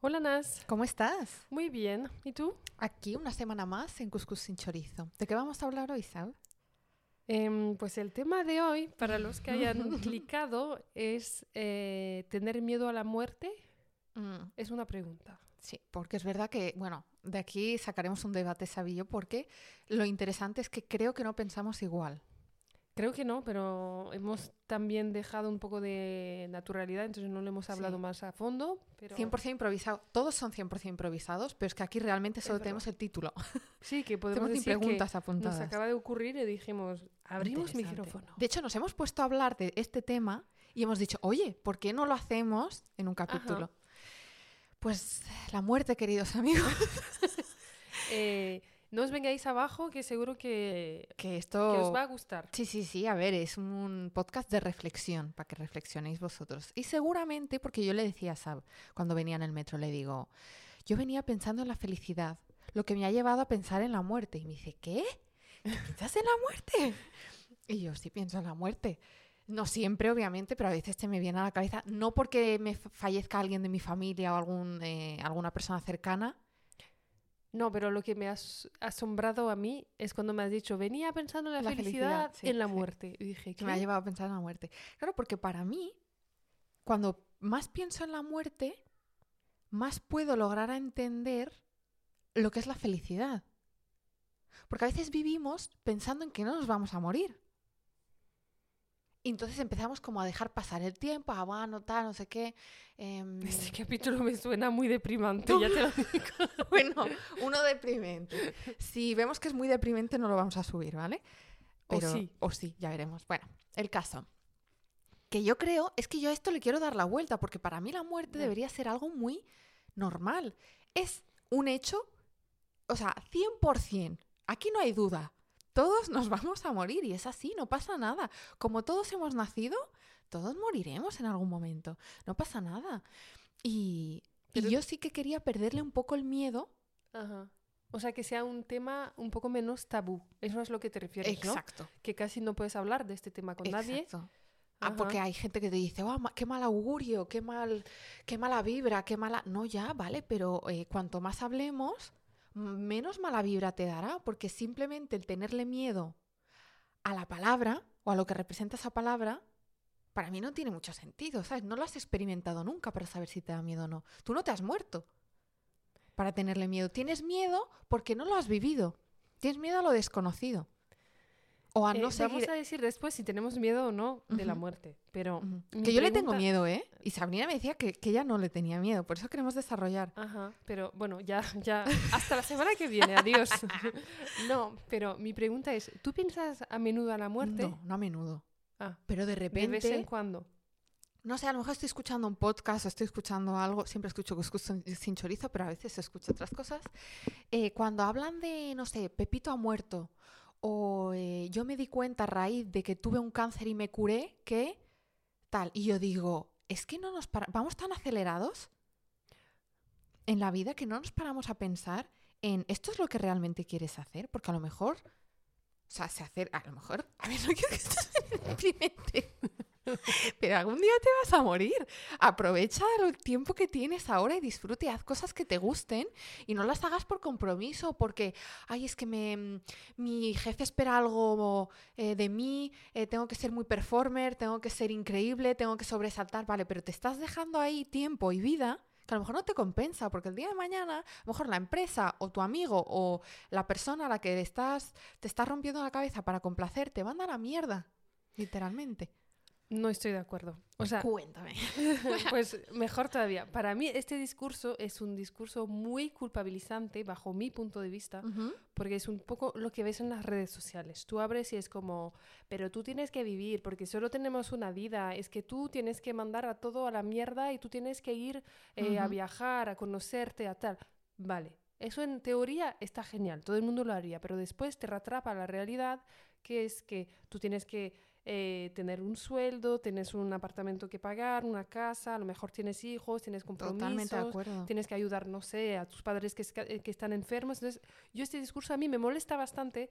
Hola Nas, ¿Cómo estás? muy bien. ¿Y tú? Aquí una semana más en Cuscus sin chorizo. ¿De qué vamos a hablar hoy, Sab? Em, pues el tema de hoy, para los que hayan clicado, es eh, ¿tener miedo a la muerte? Mm, Es una pregunta. sí, porque es verdad que, bueno, de aquí sacaremos un debate sabillo porque lo interesante es que creo que no pensamos igual. Creo que no, pero hemos también dejado un poco de naturalidad, entonces no lo hemos hablado Sí. más a fondo. Pero 100% improvisado. Todos son 100% improvisados, pero es que aquí realmente solo tenemos el título. sí, que podemos decir preguntas que apuntadas. nos acaba de ocurrir y dijimos, abrimos micrófono. De hecho, nos hemos puesto a hablar de este tema y hemos dicho, oye, ¿por qué no lo hacemos en un capítulo? Pues la muerte, queridos amigos. Eh, no os vengáis abajo, que seguro que, Que que esto... os va a gustar. Sí, sí, sí, a ver, es un podcast de reflexión, para que reflexionéis vosotros. Y seguramente, porque yo le decía a Sab, cuando venía en el metro, le digo, yo venía pensando en la felicidad, lo que me ha llevado a pensar en la muerte. Y me dice, ¿qué? ¿Qué piensas en la muerte? Y yo, sí, pienso en la muerte. No siempre, obviamente, pero a veces te me viene a la cabeza, no porque me fa- fallezca alguien de mi familia o algún, eh, alguna persona cercana, No, pero lo que me ha as- asombrado a mí es cuando me has dicho, venía pensando en la, La felicidad, felicidad, sí, en la sí. muerte. Y dije, que me ha llevado a pensar en la muerte. Claro, porque para mí, cuando más pienso en la muerte, más puedo lograr a entender lo que es la felicidad. Porque a veces vivimos pensando en que no nos vamos a morir. Y entonces empezamos como a dejar pasar el tiempo, a bueno, tal, no sé qué. em, Este capítulo me suena muy deprimante, ya te lo digo. bueno, uno deprimente. Si vemos que es muy deprimente, no lo vamos a subir, ¿vale? O sí. O sí, ya veremos. Bueno, el caso. Que yo creo es que yo a esto le quiero dar la vuelta, porque para mí la muerte debería ser algo muy normal. Es un hecho, o sea, 100%. Aquí no hay duda. Todos nos vamos a morir y es así, no pasa nada. Como todos hemos nacido, todos moriremos en algún momento. No pasa nada. Y, y yo sí que quería perderle un poco el miedo. Ajá. O sea, que sea un tema un poco menos tabú. Eso es lo que te refieres, ¿no? Exacto. Que casi no puedes hablar de este tema con nadie. Exacto. Ah, Ajá. porque hay gente que te dice, "Oh, qué mal augurio, qué mal, qué mala vibra, qué mala. No, ya, vale, pero eh, cuanto más hablemos, menos mala vibra te dará, porque simplemente el tenerle miedo a la palabra o a lo que representa esa palabra, para mí no tiene mucho sentido, ¿sabes? No lo has experimentado nunca para saber si te da miedo o no. Tú no te has muerto para tenerle miedo. Tienes miedo porque no lo has vivido. Tienes miedo a lo desconocido. O a Eh, no Vamos seguir. a decir después si tenemos miedo o no de la Ujú. muerte. Pero Ujú. mi Que yo le tengo pregunta- miedo, ¿eh? Y Sabrina me decía que, que ella no le tenía miedo, por eso queremos desarrollar. Ajá, pero bueno, ya, ya, hasta la semana que viene, adiós. no, pero mi pregunta es, ¿tú piensas a menudo a la muerte? No, no a menudo. Ah, Pero de de vez en repente, cuando. no sé, a lo mejor estoy escuchando un podcast o estoy escuchando algo, siempre escucho Cuscús sin chorizo, pero a veces escucho otras cosas. Eh, cuando hablan de, no sé, Pepito ha muerto, o eh, yo me di cuenta a raíz de que tuve un cáncer y me curé, que tal, y yo digo, es que no nos vamos tan acelerados en la vida que no nos paramos a pensar en esto es lo que realmente quieres hacer, porque a lo mejor, o sea, se hacer, a lo mejor, a ver, no quiero que esto pero algún día te vas a morir. Aprovecha el tiempo que tienes ahora y disfrute, haz cosas que te gusten y no las hagas por compromiso, porque, ay, es que me, mi jefe espera algo eh, de mí, eh, tengo que ser muy performer, tengo que ser increíble, tengo que sobresaltar, vale, pero te estás dejando ahí tiempo y vida que a lo mejor no te compensa, porque el día de mañana, a lo mejor la empresa o tu amigo o la persona a la que estás, te estás rompiendo la cabeza para complacer, te manda a la mierda, literalmente. No estoy de acuerdo. O sea, Cuéntame. pues mejor todavía. Para mí este discurso es un discurso muy culpabilizante bajo mi punto de vista, porque es un poco lo que ves en las redes sociales. Tú abres y es como, pero tú tienes que vivir, porque solo tenemos una vida, es que tú tienes que mandar a todo a la mierda y tú tienes que ir eh, a viajar, a conocerte, a tal. Vale, eso en teoría está genial, todo el mundo lo haría, pero después te atrapa la realidad, que es que tú tienes que eh, tener un sueldo, tienes un apartamento que pagar, una casa, a lo mejor tienes hijos, tienes de compromisos, acuerdo. tienes que ayudar, no sé, a tus padres que, eh, que están enfermos. Entonces, yo este discurso a mí me molesta bastante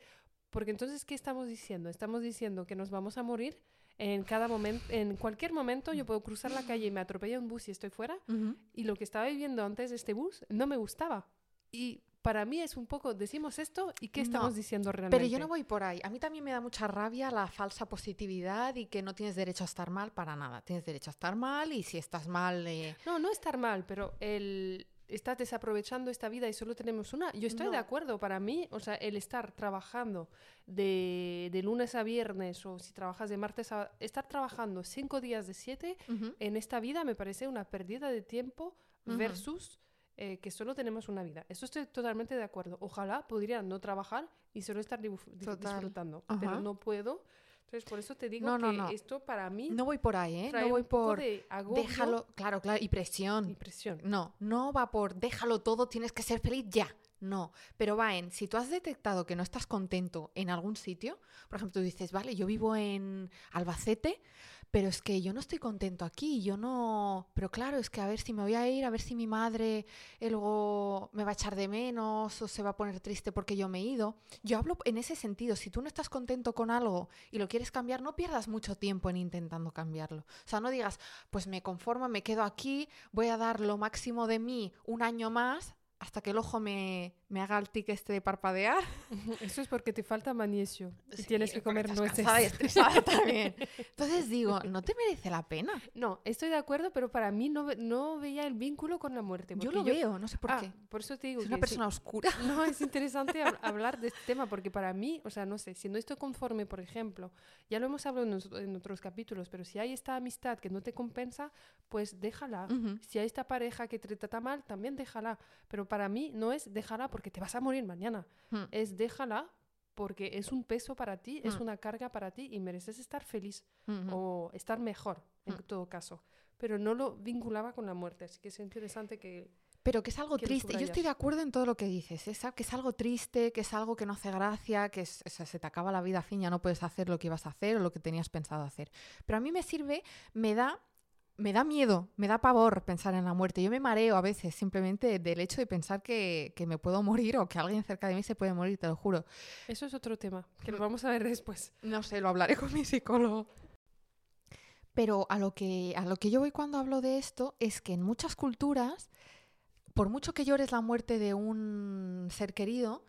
porque entonces, ¿qué estamos diciendo? Estamos diciendo que nos vamos a morir en cada momento, en cualquier momento yo puedo cruzar la calle y me atropella un bus y estoy fuera. Ujú. Y lo que estaba viviendo antes de este bus no me gustaba. Y para mí es un poco, decimos esto y qué No, estamos diciendo realmente. Pero yo no voy por ahí. A mí también me da mucha rabia la falsa positividad y que no tienes derecho a estar mal para nada. Tienes derecho a estar mal y si estás mal... eh, No, no estar mal, pero el estás desaprovechando esta vida y solo tenemos una. Yo estoy de acuerdo, para mí, o sea, el estar trabajando de, de lunes a viernes o si trabajas de martes a... Estar trabajando cinco días de siete en esta vida me parece una pérdida de tiempo versus eh, que solo tenemos una vida. Eso estoy totalmente de acuerdo. Ojalá pudiera no trabajar y solo estar disfrutando, Ajá. pero no puedo. Entonces, por eso te digo No, no, que no. esto para mí No voy por ahí, ¿eh? No voy por... de Déjalo, claro, claro, y presión. y presión. No, no va por déjalo todo, tienes que ser feliz ya. No, pero va en, si tú has detectado que no estás contento en algún sitio, por ejemplo, tú dices, vale, yo vivo en Albacete, pero es que yo no estoy contento aquí, yo no... Pero claro, es que a ver si me voy a ir, a ver si mi madre eh, luego me va a echar de menos o se va a poner triste porque yo me he ido. Yo hablo en ese sentido, si tú no estás contento con algo y lo quieres cambiar, no pierdas mucho tiempo en intentando cambiarlo. O sea, no digas, pues me conformo, me quedo aquí, voy a dar lo máximo de mí un año más hasta que el ojo me, me haga el tic este de parpadear. Eso es porque te falta magnesio y Sí, tienes que comer estás nueces. y estresada también. Entonces digo, no te merece la pena. No, estoy de acuerdo, pero para mí no, no veía el vínculo con la muerte. Yo lo veo, no sé por Ah, qué. por eso te digo Es una que sí. persona oscura. No, es interesante hab- hablar de este tema porque para mí, o sea, no sé, si no estoy conforme, por ejemplo, ya lo hemos hablado en, en otros capítulos, pero si hay esta amistad que no te compensa, pues déjala. Ujú. Si hay esta pareja que te trata mal, también déjala. Pero para mí no es déjala porque te vas a morir mañana. Mm. Es déjala porque es un peso para ti, es Mm. una carga para ti y mereces estar feliz o estar mejor en Mm. todo caso. Pero no lo vinculaba con la muerte, así que es interesante que... Pero que es algo que triste. Yo estoy de acuerdo en todo lo que dices. Sa- Que es algo triste, que es algo que no hace gracia, que es- o sea, se te acaba la vida, fin, ya no puedes hacer lo que ibas a hacer o lo que tenías pensado hacer. Pero a mí me sirve, me da, me da miedo, me da pavor pensar en la muerte. Yo me mareo a veces simplemente del hecho de pensar que, que me puedo morir o que alguien cerca de mí se puede morir, te lo juro. Eso es otro tema, que lo vamos a ver después. No sé, lo hablaré con mi psicólogo. Pero a lo que, a lo que yo voy cuando hablo de esto es que en muchas culturas, por mucho que llores la muerte de un ser querido,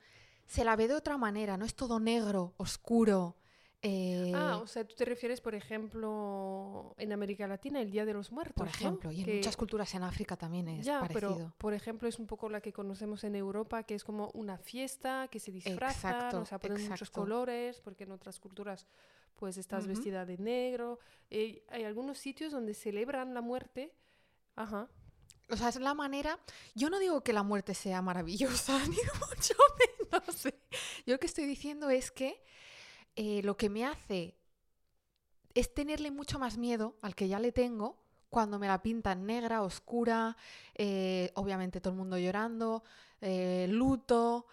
se la ve de otra manera, no es todo negro, oscuro. Eh, Ah, o sea, tú te refieres, por ejemplo, en América Latina, el Día de los Muertos, por ¿no? ejemplo, y en Que- muchas culturas en África también es Ya, parecido. pero por ejemplo es un poco la que conocemos en Europa, que es como una fiesta, que se disfrazan, Exacto, o sea, ponen muchos exacto. colores, porque en otras culturas pues estás Ujú. vestida de negro. Eh, hay algunos sitios donde celebran la muerte. Ajá. O sea, es la manera. Yo no digo que la muerte sea maravillosa, ni mucho menos. ¿eh? Yo lo que estoy diciendo es que eh, lo que me hace es tenerle mucho más miedo al que ya le tengo cuando me la pintan negra, oscura, eh, obviamente todo el mundo llorando, eh, luto,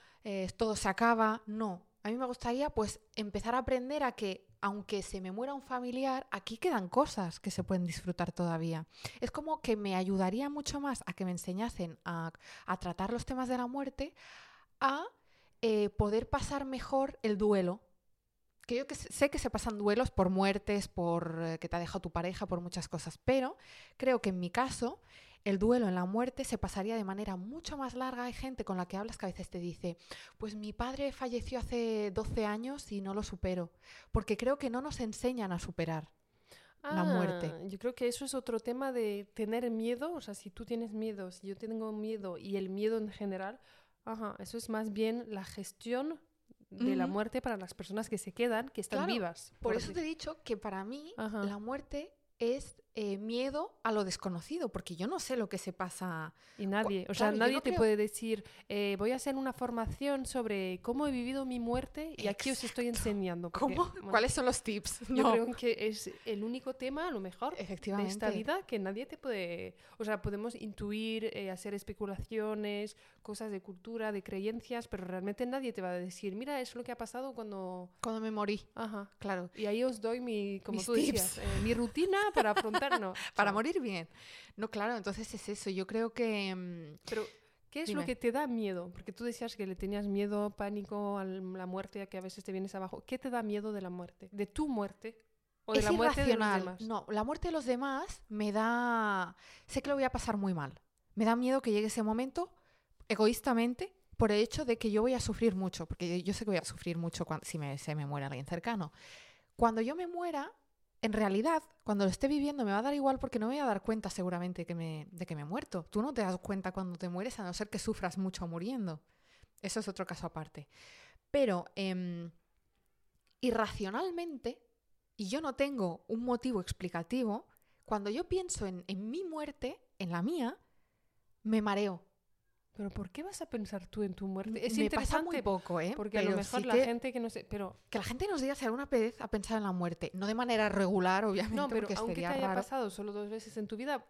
todo se acaba. No, a mí me gustaría pues empezar a aprender a que aunque se me muera un familiar, aquí quedan cosas que se pueden disfrutar todavía. Es como que me ayudaría mucho más a que me enseñasen a, a tratar los temas de la muerte, a poder pasar mejor el duelo. Que yo que sé que se pasan duelos por muertes, por eh, que te ha dejado tu pareja, por muchas cosas, pero creo que en mi caso el duelo en la muerte se pasaría de manera mucho más larga. Hay gente con la que hablas que a veces te dice, pues mi padre falleció hace 12 años y no lo supero, porque creo que no nos enseñan a superar. La muerte. Ah, Yo creo que eso es otro tema de tener miedo. O sea, si tú tienes miedo, si yo tengo miedo y el miedo en general, ajá, eso es más bien la gestión de la muerte para las personas que se quedan, que están Claro, vivas. Por por eso así- te he dicho que para mí Ajá. la muerte es eh, miedo a lo desconocido, porque yo no sé lo que se pasa. Y nadie, o sea, claro, nadie no te creo- puede decir, eh, voy a hacer una formación sobre cómo he vivido mi muerte y aquí os estoy Exacto. enseñando. porque, ¿Cómo? bueno, ¿Cuáles son los tips? Yo No, creo que es el único tema, a lo mejor, de efectivamente. esta vida que nadie te puede... O sea, podemos intuir, eh, hacer especulaciones, cosas de cultura, de creencias, pero realmente nadie te va a decir, mira, es lo que ha pasado cuando... Cuando me morí, Ajá. claro. Y ahí os doy mi, como Mis tú tips. decías, eh, mi rutina para afrontar, no. Para morir bien. No, claro, entonces es eso. Yo creo que... mm, Pero, ¿qué es Dime. lo que te da miedo? Porque tú decías que le tenías miedo, pánico a la muerte, a que a veces te vienes abajo. ¿Qué te da miedo de la muerte? De tu muerte. O de es la muerte de los irracional. demás. No, la muerte de los demás me da... Sé que lo voy a pasar muy mal. Me da miedo que llegue ese momento, egoístamente, por el hecho de que yo voy a sufrir mucho, porque yo sé que voy a sufrir mucho cuando, si me, se me muere alguien cercano. Cuando yo me muera, en realidad, cuando lo esté viviendo me va a dar igual porque no me voy a dar cuenta seguramente de que me he muerto. Tú no te das cuenta cuando te mueres a no ser que sufras mucho muriendo. Eso es otro caso aparte. Pero em, irracionalmente, y yo no tengo un motivo explicativo, cuando yo pienso en, en mi muerte, en la mía, me mareo. Pero ¿por qué vas a pensar tú en tu muerte? Es me pasa muy interesante poco, ¿eh? porque a lo mejor sí la que, gente que no sé, pero que la gente nos diga si alguna vez ha pensado en la muerte. No de manera regular, obviamente, no, pero porque aunque te haya raro. pasado solo dos veces en tu vida,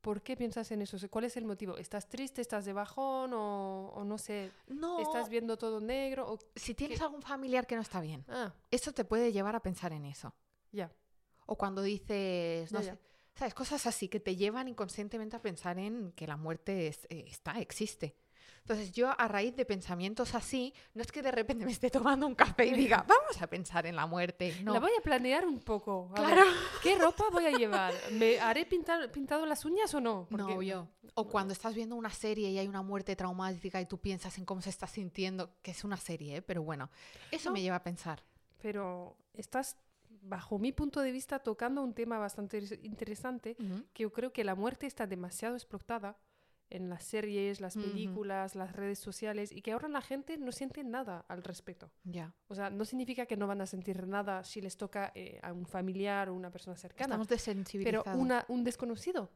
¿por qué piensas en eso? ¿Cuál es el motivo? ¿Estás triste, estás de bajón o, o no sé, No, estás viendo todo negro o si tienes algún familiar que no está bien, ah, eso te puede llevar a pensar en eso. ya. O cuando dices, no ya. ¿Sabes? Cosas así que te llevan inconscientemente a pensar en que la muerte es- eh, está, existe. Entonces yo a raíz de pensamientos así, no es que de repente me esté tomando un café y diga, vamos a pensar en la muerte. No, La voy a planear un poco. a ver, claro. ¿Qué ropa voy a llevar? ¿Me haré pintar, pintado las uñas o no? Porque- No, yo. O cuando estás viendo una serie y hay una muerte traumática y tú piensas en cómo se está sintiendo, que es una serie, ¿eh? pero bueno, eso No. me lleva a pensar. Pero estás, bajo mi punto de vista, tocando un tema bastante interesante que yo creo que la muerte está demasiado explotada en las series, las películas, las redes sociales y que ahora la gente no siente nada al respecto. Ya. O sea, no significa que no van a sentir nada si les toca eh, a un familiar o una persona cercana, Estamos pero desensibilizados. una, un desconocido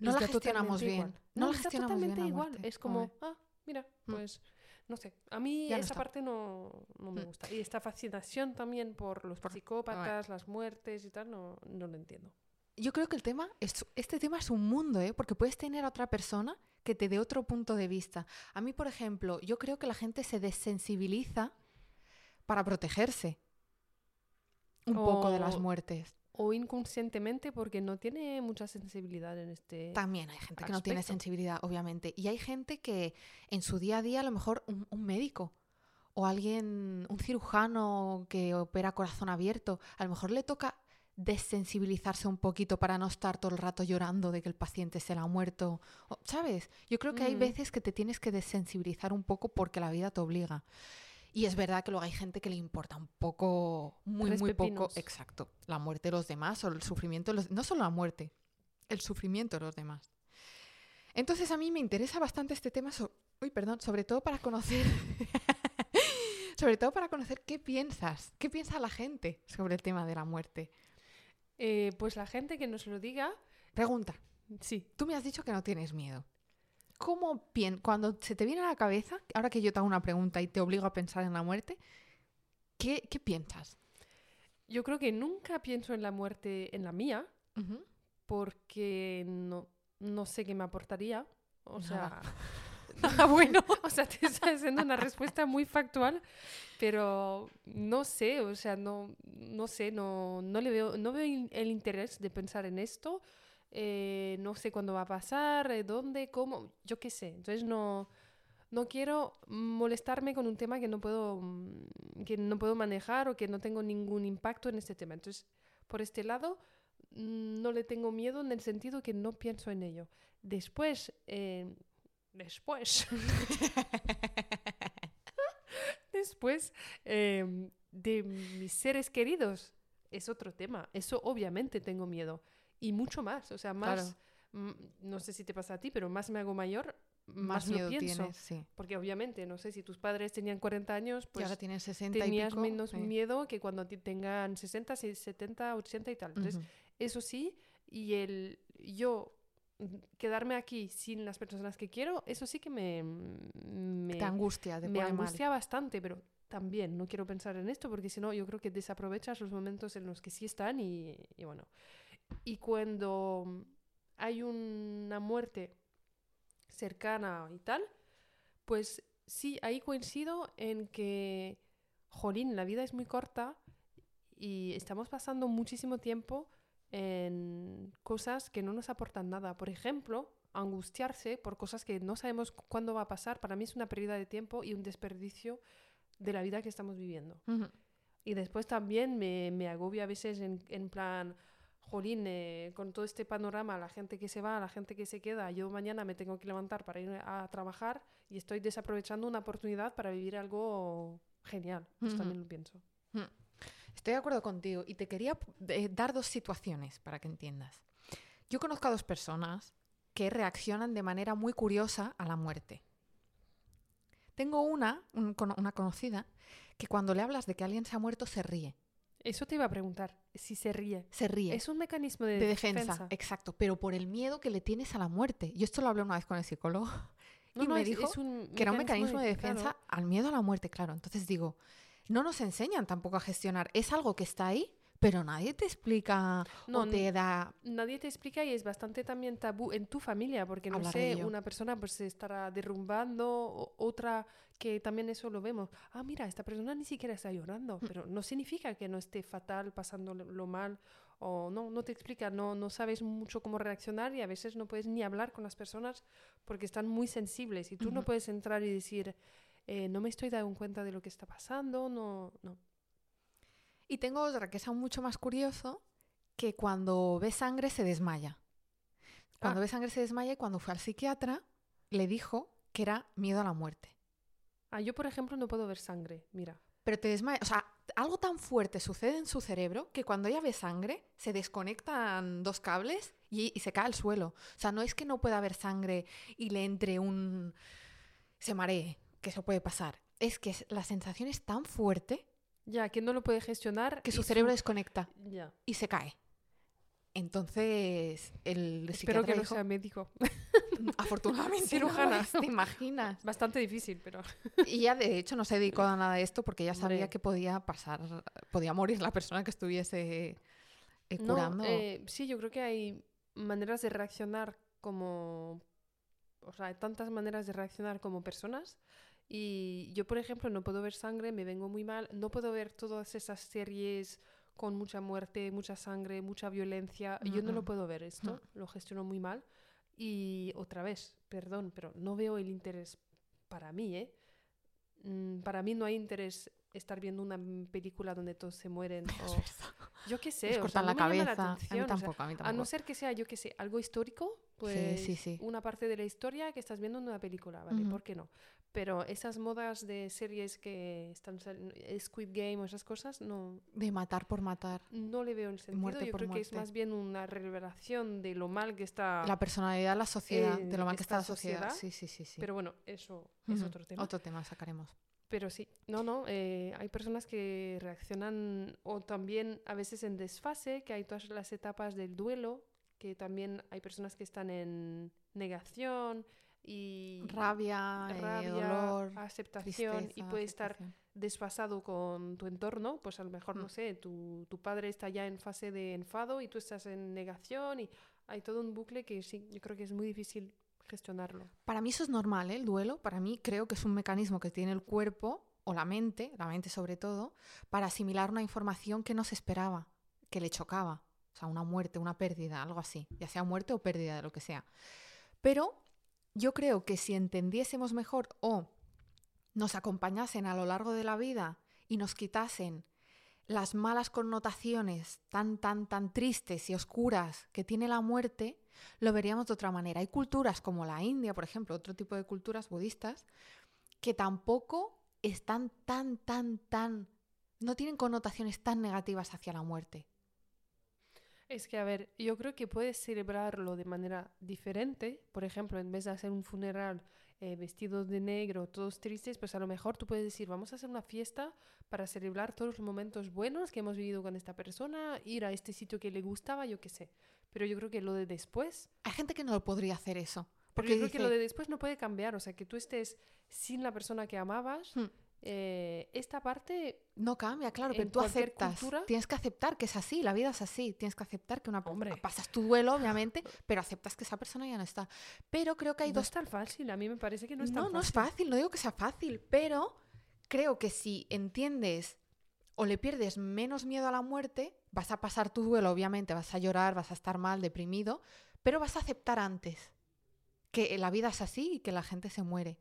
no la gestionamos bien. igual. No, la da gestionamos totalmente igual. Es como, ah, mira, Mm. No sé. A mí Ya esa parte no, no me Mm. gusta. Y esta fascinación también por los Por- psicópatas, las muertes y tal, no, no lo entiendo. Yo creo que el tema, es, este tema es un mundo, ¿eh? porque puedes tener a otra persona que te dé otro punto de vista. A mí, por ejemplo, yo creo que la gente se desensibiliza para protegerse un poco de las muertes. O inconscientemente porque no tiene mucha sensibilidad en este... También hay gente que no tiene sensibilidad, obviamente. Y hay gente que en su día a día, a lo mejor un, un médico o alguien, un cirujano que opera corazón abierto, a lo mejor le toca desensibilizarse un poquito para no estar todo el rato llorando de que el paciente se le ha muerto. ¿Sabes? Yo creo que hay Mm. veces que te tienes que desensibilizar un poco porque la vida te obliga. Y es verdad que luego hay gente que le importa un poco, muy, Tres muy poco, exacto, la muerte de los demás o el sufrimiento de los... No solo la muerte, el sufrimiento de los demás. Entonces a mí me interesa bastante este tema, so- uy, perdón, sobre todo para conocer, sobre todo para conocer qué piensas, qué piensa la gente sobre el tema de la muerte. Eh, pues la gente que nos lo diga, Pregunta, sí. tú me has dicho que no tienes miedo. ¿Cómo pien cuando se te viene a la cabeza, ahora que yo te hago una pregunta y te obligo a pensar en la muerte, qué, qué piensas? Yo creo que nunca pienso en la muerte, en la mía, Ujú. porque no, no sé qué me aportaría. O sea, Nada. Ah, bueno. o sea, te estoy haciendo una respuesta muy factual, pero no sé, o sea, no, no sé, no, no le veo, no veo el interés de pensar en esto. Eh, no sé cuándo va a pasar, eh, dónde, cómo, yo qué sé. Entonces no, no quiero molestarme con un tema que no puedo, mm, que no puedo manejar o que no tengo ningún impacto en este tema. Entonces, por este lado, mm, no le tengo miedo en el sentido que no pienso en ello. Después, eh, después, después de mis seres queridos, es otro tema. Eso obviamente tengo miedo. Y mucho más. O sea, más, Claro. mm, no sé si te pasa a ti, pero más me hago mayor, más, Más lo pienso. tienes, sí. Porque obviamente, no sé, si tus padres tenían 40 años, y pues ahora tienes 60 y tenías pico, menos miedo que cuando tengan 60, si- 70, 80 y tal. Entonces, eso sí, y el yo mm, quedarme aquí sin las personas que quiero, eso sí que me, me, te angustia, te me mal. angustia bastante, pero también no quiero pensar en esto porque si no, yo creo que desaprovechas los momentos en los que sí están y, y bueno. Y cuando hay una muerte cercana y tal, pues sí, ahí coincido en que, jolín, la vida es muy corta y estamos pasando muchísimo tiempo en cosas que no nos aportan nada. Por ejemplo, angustiarse por cosas que no sabemos cu- cuándo va a pasar, para mí es una pérdida de tiempo y un desperdicio de la vida que estamos viviendo. Y después también me, me agobia a veces en, en plan, jolín, eh, con todo este panorama, la gente que se va, la gente que se queda, yo mañana me tengo que levantar para ir a trabajar y estoy desaprovechando una oportunidad para vivir algo genial. Pues también lo pienso. Mm. Estoy de acuerdo contigo y te quería eh, dar dos situaciones para que entiendas. Yo conozco a dos personas que reaccionan de manera muy curiosa a la muerte. Tengo una, un una conocida, que cuando le hablas de que alguien se ha muerto se ríe. Eso te iba a preguntar, si se ríe. Se ríe. Es un mecanismo de, de defensa, exacto, pero por el miedo que le tienes a la muerte. Yo esto lo hablé una vez con el psicólogo No, y no, me es- dijo es que era un mecanismo de defensa al miedo a la muerte, claro. Entonces digo, no nos enseñan tampoco a gestionar. Es algo que está ahí, pero nadie te explica No, o te da... Nadie te explica y es bastante también tabú en tu familia, porque no Hablar sé, una persona pues se estará derrumbando, otra que también eso lo vemos. Ah, mira, esta persona ni siquiera está llorando, Mm. pero no significa que no esté fatal, pasando lo mal, o no, no te explica, no, no sabes mucho cómo reaccionar y a veces no puedes ni hablar con las personas porque están muy sensibles y tú no puedes entrar y decir, eh, no me estoy dando cuenta de lo que está pasando, no, no. Y tengo otra que es aún mucho más curioso, que cuando ve sangre se desmaya. Cuando Ah. ve sangre se desmaya y cuando fue al psiquiatra le dijo que era miedo a la muerte. Ah, yo, por ejemplo, no puedo ver sangre, mira. Pero te desmaya, o sea, algo tan fuerte sucede en su cerebro que cuando ella ve sangre se desconectan dos cables y, y se cae al suelo. O sea, no es que no pueda haber sangre y le entre un... se maree, que eso puede pasar. Es que la sensación es tan fuerte Ya, que no lo puede gestionar. que su cerebro desconecta Ya. y se cae. Entonces, el Espero que no dijo, sea médico. afortunadamente, Cirujana. no ¿te imaginas? Bastante difícil, pero. Y ella, de hecho, no se dedicó a nada de esto porque ella sabía que podía pasar, podía morir la persona que estuviese eh, No, curando. eh, sí, yo creo que hay maneras de reaccionar como. O sea, hay tantas maneras de reaccionar como personas. Y yo, por ejemplo, no puedo ver sangre, me vengo muy mal. No puedo ver todas esas series con mucha muerte, mucha sangre, mucha violencia. Yo no lo puedo ver esto, lo gestiono muy mal. Y otra vez, perdón, pero no veo el interés para mí, ¿eh? Mm, Para mí no hay interés estar viendo una película donde todos se mueren. O- yo qué sé, Les o sea, cortan no la me cabeza. la a mí o sea, tampoco, a mí a tampoco. no ser que sea, yo qué sé, algo histórico, pues sí, sí. una parte de la historia que estás viendo en una película, ¿vale? ¿Por qué no? Pero esas modas de series que están Squid Game o esas cosas, no, De matar por matar. no le veo el sentido. Muerte yo por creo que es más bien una revelación de lo mal que está. La personalidad, la sociedad, de en lo mal que está la sociedad. sociedad, Sí, sí, sí. sí. Pero bueno, eso es otro tema. Otro tema sacaremos. Pero sí, no, no, eh, hay personas que reaccionan o también a veces en desfase, que hay todas las etapas del duelo, que también hay personas que están en negación y Rabia, eh, rabia, dolor, aceptación y puede estar desfasado con tu entorno, pues a lo mejor, no Mm. sé, tu, tu padre está ya en fase de enfado y tú estás en negación y hay todo un bucle que sí, yo creo que es muy difícil gestionarlo. Para mí eso es normal, ¿eh? el duelo. Para mí creo que es un mecanismo que tiene el cuerpo o la mente, la mente sobre todo, para asimilar una información que no se esperaba, que le chocaba. O sea, una muerte, una pérdida, algo así. Ya sea muerte o pérdida de lo que sea. Pero yo creo que si entendiésemos mejor o nos acompañasen a lo largo de la vida y nos quitasen las malas connotaciones tan, tan, tan tristes y oscuras que tiene la muerte, lo veríamos de otra manera. Hay culturas como la India, por ejemplo, otro tipo de culturas budistas, que tampoco están tan, tan, tan... no tienen connotaciones tan negativas hacia la muerte. Es que, a ver, yo creo que puedes celebrarlo de manera diferente. Por ejemplo, en vez de hacer un funeral eh, vestidos de negro, todos tristes, pues a lo mejor tú puedes decir, vamos a hacer una fiesta para celebrar todos los momentos buenos que hemos vivido con esta persona, ir a este sitio que le gustaba, yo qué sé. Pero yo creo que lo de después, Hay gente que no lo podría hacer eso. porque yo creo que lo de después no puede cambiar. O sea, que tú estés sin la persona que amabas, Hmm. Eh, esta parte No cambia, claro, pero tú aceptas. cultura- Tienes que aceptar que es así, la vida es así. Tienes que aceptar que una Hombre. pasas tu duelo, obviamente, pero aceptas que esa persona ya no está. Pero creo que hay no dos es tan fácil. A mí me parece que no es tan no, no es fácil. fácil, no digo que sea fácil, pero creo que si entiendes o le pierdes menos miedo a la muerte, vas a pasar tu duelo, obviamente, vas a llorar, vas a estar mal, deprimido, pero vas a aceptar antes que la vida es así y que la gente se muere.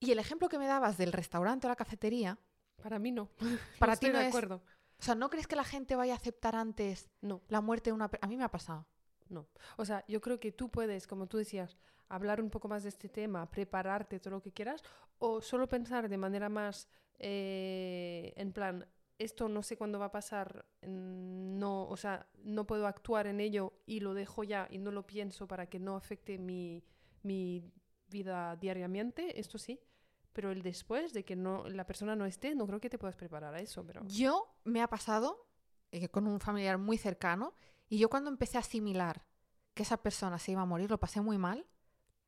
Y el ejemplo que me dabas del restaurante o la cafetería, Para mí no. Para No ti no de es- acuerdo. O sea, ¿no crees que la gente vaya a aceptar antes No. la muerte de una persona? A mí me ha pasado. O sea, yo creo que tú puedes, como tú decías, hablar un poco más de este tema, prepararte todo lo que quieras, o solo pensar de manera más eh, en plan, esto no sé cuándo va a pasar, mm, no, o sea, no puedo actuar en ello y lo dejo ya y no lo pienso para que no afecte mi, mi vida diariamente, esto sí. Pero el después de que no, la persona no esté, no creo que te puedas preparar a eso, pero... Yo me ha pasado eh, con un familiar muy cercano y yo cuando empecé a asimilar que esa persona se iba a morir lo pasé muy mal,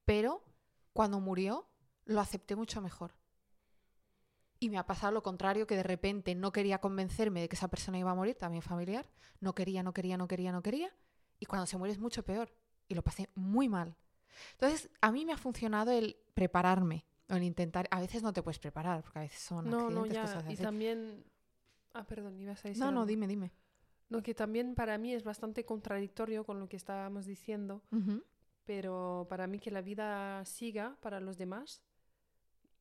pero cuando murió lo acepté mucho mejor. Y me ha pasado lo contrario, que de repente no quería convencerme de que esa persona iba a morir, también familiar, no quería, no quería, no quería, no quería, y cuando se muere es mucho peor, y lo pasé muy mal. Entonces, a mí me ha funcionado el prepararme, o el intentar, a veces no te puedes preparar, porque a veces son No, no, accidentes, ya. cosas Y así. también... Ah, perdón, ibas a decir No, no, algo. dime, dime. No, que también para mí es bastante contradictorio con lo que estábamos diciendo, Ujú. pero para mí que la vida siga para los demás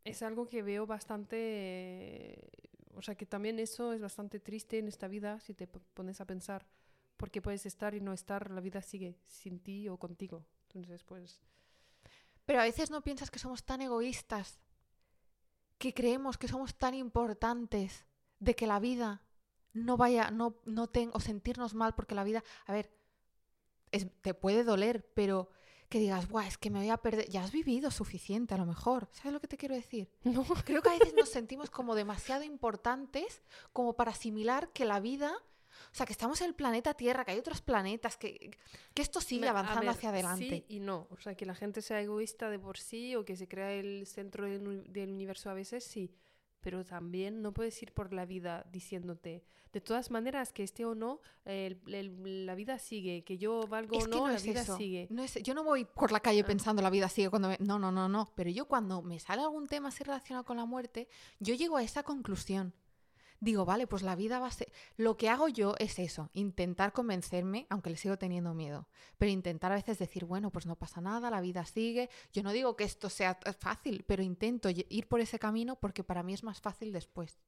es algo que veo bastante... eh, O sea, que también eso es bastante triste en esta vida si te pones a pensar, porque puedes estar y no estar, la vida sigue sin ti o contigo. Entonces, pues... Pero a veces no piensas que somos tan egoístas, que creemos que somos tan importantes, de que la vida no vaya, no, no ten- o sentirnos mal porque la vida, a ver, es- te puede doler, pero que digas, Buah, es que me voy a perder, ya has vivido suficiente a lo mejor, ¿sabes lo que te quiero decir? No, Creo que a veces nos sentimos como demasiado importantes como para asimilar que la vida, o sea, que estamos en el planeta Tierra, que hay otros planetas, que, que esto sigue avanzando ver, hacia adelante. Sí y no. O sea, que la gente sea egoísta de por sí o que se crea el centro del, uni- del universo a veces, sí. Pero también no puedes ir por la vida diciéndote, de todas maneras, que esté o no, el- el- la vida sigue, que yo valgo Es o no, no la es vida eso. sigue. No es- yo no voy por la calle Ah. pensando la vida sigue cuando me... No, no, no, no. Pero yo cuando me sale algún tema así relacionado con la muerte, yo llego a esa conclusión. Digo, vale, pues la vida va a ser... Lo que hago yo es eso, intentar convencerme, aunque le sigo teniendo miedo, pero intentar a veces decir, bueno, pues no pasa nada, la vida sigue. Yo no digo que esto sea fácil, pero intento ir por ese camino porque para mí es más fácil después.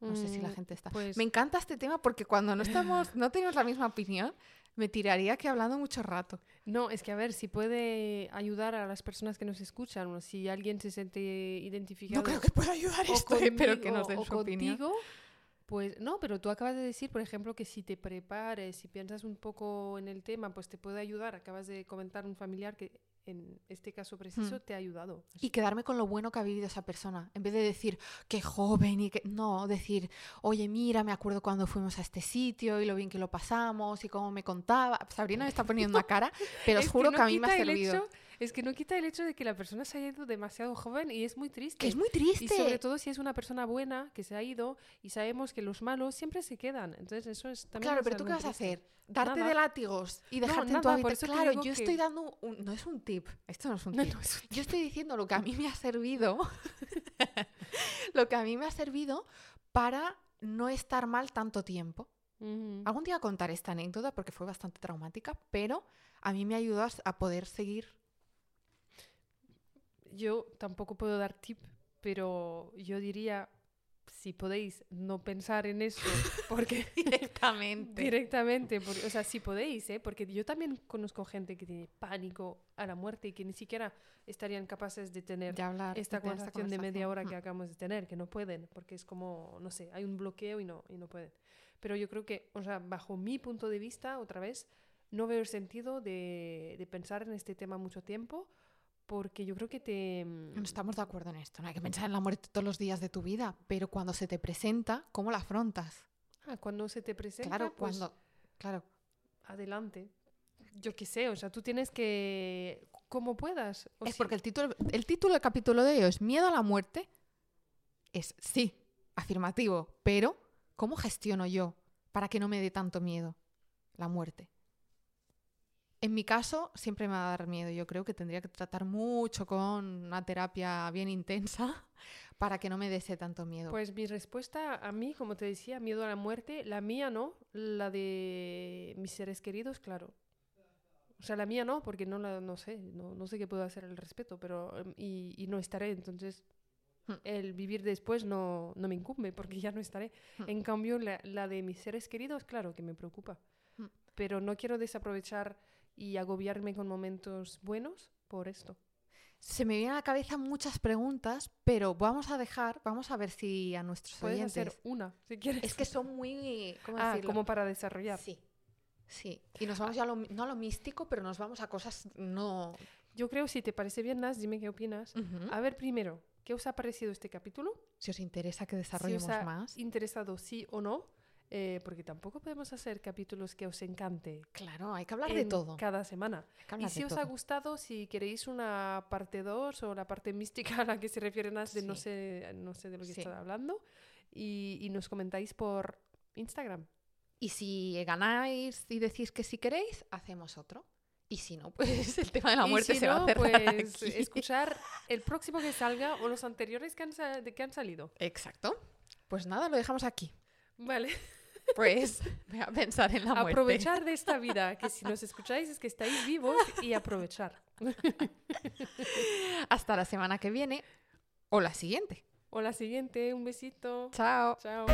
No sé si la Mm, gente está... Pues, Me encanta este tema porque cuando no estamos, no tenemos la misma opinión, me tiraría que hablando mucho rato. no, es que a ver, si puede ayudar a las personas que nos escuchan, o si alguien se siente identificado. No creo que pueda ayudar esto, eh, pero que conmigo nos den o su opinión. contigo, pues no, pero tú acabas de decir, por ejemplo, que si te prepares, si piensas un poco en el tema, pues te puede ayudar. Acabas de comentar un familiar que en este caso preciso Hmm. te ha ayudado. Y quedarme con lo bueno que ha vivido esa persona. En vez de decir, qué joven y que... No, decir, oye, mira, me acuerdo cuando fuimos a este sitio y lo bien que lo pasamos y cómo me contaba. Sabrina me está poniendo una cara, pero os juro no que, a mí me ha servido. hecho- es que no quita el hecho de que la persona se haya ido demasiado joven y es muy triste. Que es muy Y sobre triste. todo si es una persona buena que se ha ido y sabemos que los malos siempre se quedan. Entonces eso es también Claro, pero tú qué vas a triste. hacer? Darte Nada. de látigos y No, dejarte en tu nada, hábitat. eso te Claro, yo que- estoy dando un... No es un tip. Esto no es un No, tip. no, es un- Yo estoy diciendo lo que a mí me ha servido, lo que a mí me ha servido para no estar mal tanto tiempo. Ujú. Algún día contaré esta anécdota porque fue bastante traumática, pero a mí me ayudó a poder seguir. Yo tampoco puedo dar tip, pero yo diría, si podéis, no pensar en eso, porque Directamente. directamente, porque- o sea, si podéis, ¿eh? porque yo también conozco gente que tiene pánico a la muerte y que ni siquiera estarían capaces de tener de hablar. esta de tener conversación de media hora que conversación. acabamos de tener, que no pueden, porque es como, no sé, hay un bloqueo y no, y no pueden. Pero yo creo que, o sea, bajo mi punto de vista, otra vez, no veo el sentido de, de pensar en este tema mucho tiempo, porque yo creo que te... Mm. No estamos de acuerdo en esto. No hay que pensar en la muerte todos los días de tu vida, pero cuando se te presenta, ¿cómo la afrontas? Ah, cuando se te presenta, claro, pues, cuando. Claro. adelante. Yo qué sé, o sea, tú tienes que... Como puedas. o Es si- porque el título, el título del capítulo de hoy es Miedo a la muerte. Es sí, afirmativo, pero ¿cómo gestiono yo para que no me dé tanto miedo la muerte? En mi caso, siempre me va a dar miedo. Yo creo que tendría que tratar mucho con una terapia bien intensa para que no me dé ese tanto miedo. Pues mi respuesta a mí, como te decía, miedo a la muerte, la mía no, la de mis seres queridos, claro. O sea, la mía no, porque no la no sé, no, no sé qué puedo hacer al respecto, pero em, y, y no estaré, entonces Hmm. El vivir después no, no me incumbe porque ya no estaré. Hmm. En cambio, la, la de mis seres queridos, claro que me preocupa. Hmm. Pero no quiero desaprovechar y agobiarme con momentos buenos por esto. Se me vienen a la cabeza muchas preguntas, pero vamos a dejar, vamos a ver si a nuestros Puedes oyentes... hacer una, si quieres. Es que son muy... ¿Cómo ah, decirlo? como para desarrollar. Sí, sí. Y nos vamos ya a lo, no a lo místico, pero nos vamos a cosas no... Yo creo, si te parece bien, Nas, dime qué opinas. Ujú. A ver, primero, ¿qué os ha parecido este capítulo? Si os interesa que Si desarrollemos os ha más. interesado sí o no, eh, porque tampoco podemos hacer capítulos que os encante Claro, hay que hablar de todo. cada semana. Y si os ha todo. gustado, si queréis una parte 2 o la parte mística a la que se refiere Nas de no, Sí. sé, no sé de lo que Sí. hablando, y, y nos comentáis por Instagram. Y si ganáis y decís que si queréis, hacemos otro. Y si no, pues el tema de la muerte si se va a no, cerrar pues aquí. escuchar el próximo que salga o los anteriores que han, que han salido. Exacto. Pues nada, lo dejamos aquí. Vale. Pues voy a pensar en la muerte. aprovechar de esta vida, que si nos escucháis es que estáis vivos y aprovechar. Hasta la semana que viene o la siguiente. O la siguiente, un besito. Chao. Chao.